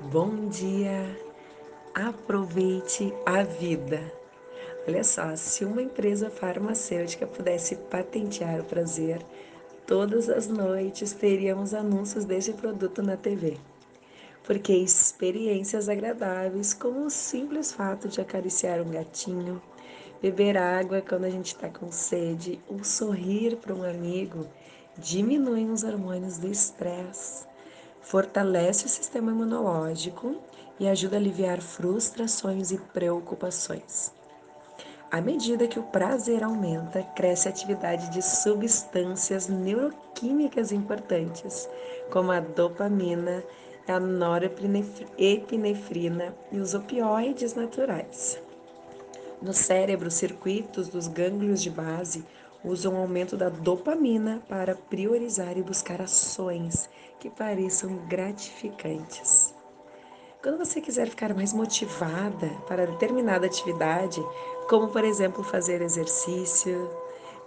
Bom dia! Aproveite a vida! Olha só, se uma empresa farmacêutica pudesse patentear o prazer, todas as noites teríamos anúncios desse produto na TV. Porque experiências agradáveis, como o simples fato de acariciar um gatinho, beber água quando a gente está com sede ou sorrir para um amigo, diminuem os hormônios do estresse fortalece o sistema imunológico e ajuda a aliviar frustrações e preocupações. À medida que o prazer aumenta, cresce a atividade de substâncias neuroquímicas importantes, como a dopamina, a norepinefrina e os opioides naturais. No cérebro, circuitos dos gânglios de base usam o aumento da dopamina para priorizar e buscar ações que pareçam gratificantes. Quando você quiser ficar mais motivada para determinada atividade, como por exemplo fazer exercício,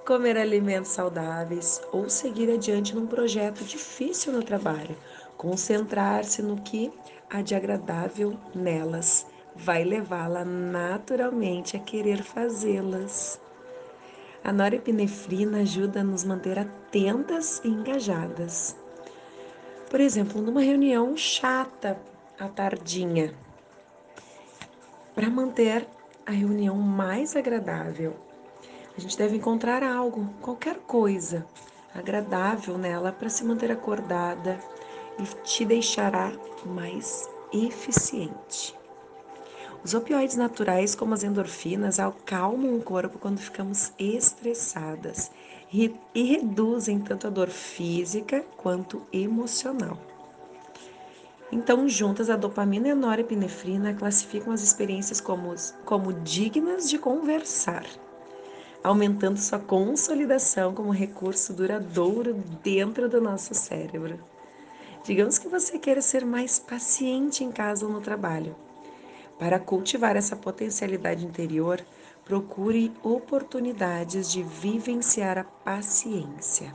comer alimentos saudáveis ou seguir adiante num projeto difícil no trabalho, concentrar-se no que há de agradável nelas vai levá-la naturalmente a querer fazê-las. A norepinefrina ajuda a nos manter atentas e engajadas. Por exemplo, numa reunião chata à tardinha, para manter a reunião mais agradável, a gente deve encontrar algo, qualquer coisa agradável nela para se manter acordada e te deixará mais eficiente. Os opioides naturais, como as endorfinas, acalmam o corpo quando ficamos estressadas e reduzem tanto a dor física quanto emocional. Então, juntas, a dopamina e a norepinefrina classificam as experiências como, como dignas de conversar, aumentando sua consolidação como recurso duradouro dentro do nosso cérebro. Digamos que você queira ser mais paciente em casa ou no trabalho. Para cultivar essa potencialidade interior, procure oportunidades de vivenciar a paciência.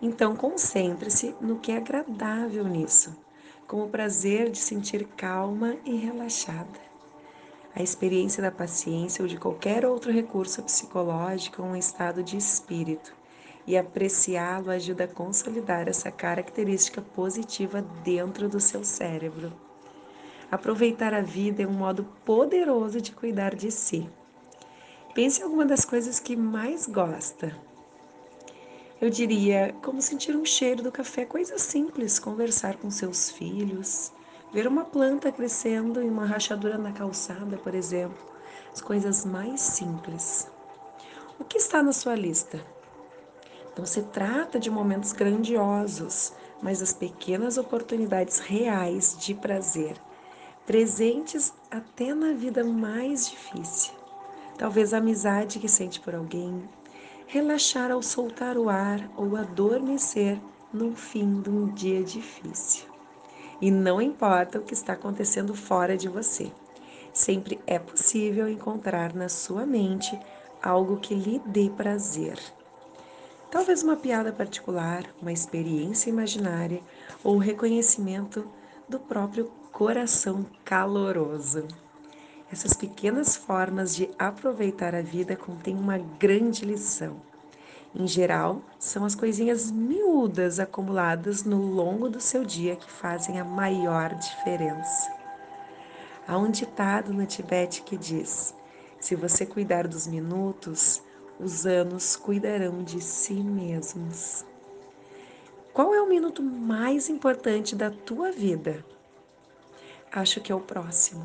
Então, concentre-se no que é agradável nisso, como o prazer de sentir calma e relaxada. A experiência da paciência ou de qualquer outro recurso psicológico é um estado de espírito, e apreciá-lo ajuda a consolidar essa característica positiva dentro do seu cérebro. Aproveitar a vida é um modo poderoso de cuidar de si. Pense em alguma das coisas que mais gosta. Eu diria como sentir um cheiro do café, coisa simples, conversar com seus filhos, ver uma planta crescendo em uma rachadura na calçada, por exemplo, as coisas mais simples. O que está na sua lista? Não se trata de momentos grandiosos, mas das pequenas oportunidades reais de prazer presentes até na vida mais difícil. Talvez a amizade que sente por alguém, relaxar ao soltar o ar ou adormecer no fim de um dia difícil. E não importa o que está acontecendo fora de você, sempre é possível encontrar na sua mente algo que lhe dê prazer. Talvez uma piada particular, uma experiência imaginária ou o reconhecimento do próprio coração caloroso. Essas pequenas formas de aproveitar a vida contêm uma grande lição. Em geral, são as coisinhas miúdas acumuladas no longo do seu dia que fazem a maior diferença. Há um ditado no Tibete que diz: se você cuidar dos minutos, os anos cuidarão de si mesmos. Qual é o minuto mais importante da tua vida? Acho que é o próximo.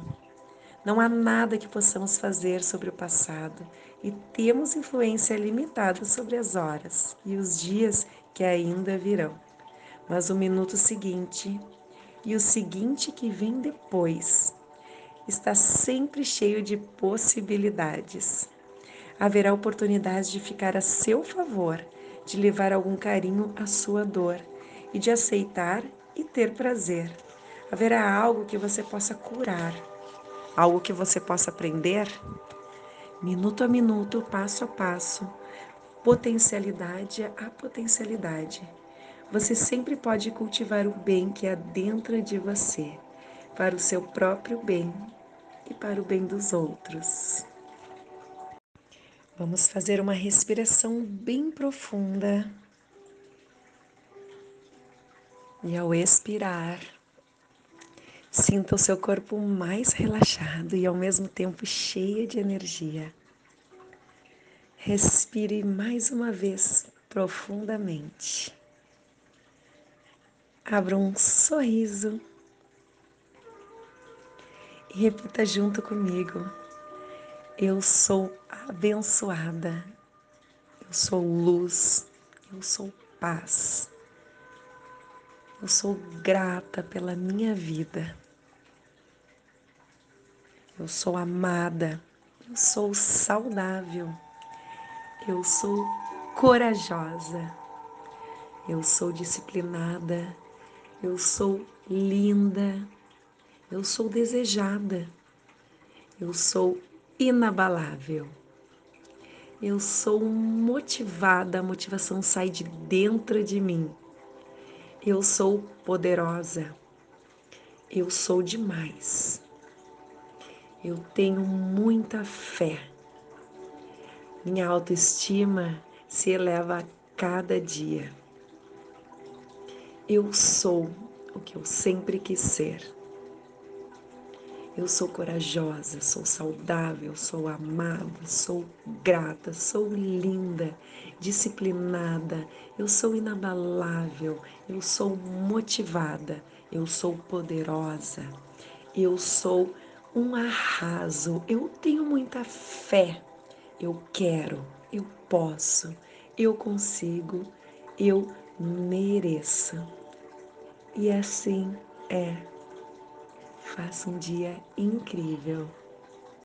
Não há nada que possamos fazer sobre o passado e temos influência limitada sobre as horas e os dias que ainda virão. Mas o minuto seguinte e o seguinte que vem depois está sempre cheio de possibilidades. Haverá oportunidade de ficar a seu favor de levar algum carinho à sua dor e de aceitar e ter prazer. Haverá algo que você possa curar, algo que você possa aprender, minuto a minuto, passo a passo, potencialidade a potencialidade. Você sempre pode cultivar o bem que há dentro de você. para o seu próprio bem e para o bem dos outros. Vamos fazer uma respiração bem profunda. E ao expirar, sinta o seu corpo mais relaxado e ao mesmo tempo cheio de energia. Respire mais uma vez profundamente. Abra um sorriso e repita junto comigo. Eu sou abençoada, eu sou luz, eu sou paz, eu sou grata pela minha vida, eu sou amada, eu sou saudável. Eu sou corajosa, eu sou disciplinada, eu sou linda, eu sou desejada, eu sou inabalável, eu sou motivada, a motivação sai de dentro de mim, eu sou poderosa, eu sou demais, eu tenho muita fé minha autoestima se eleva a cada dia. Eu sou o que eu sempre quis ser. Eu sou corajosa, sou saudável, sou amada, sou grata, sou linda, disciplinada, eu sou inabalável, eu sou motivada, eu sou poderosa, eu sou um arraso, eu tenho muita fé eu quero, eu posso, eu consigo, eu mereço. E assim é. Faça um dia incrível.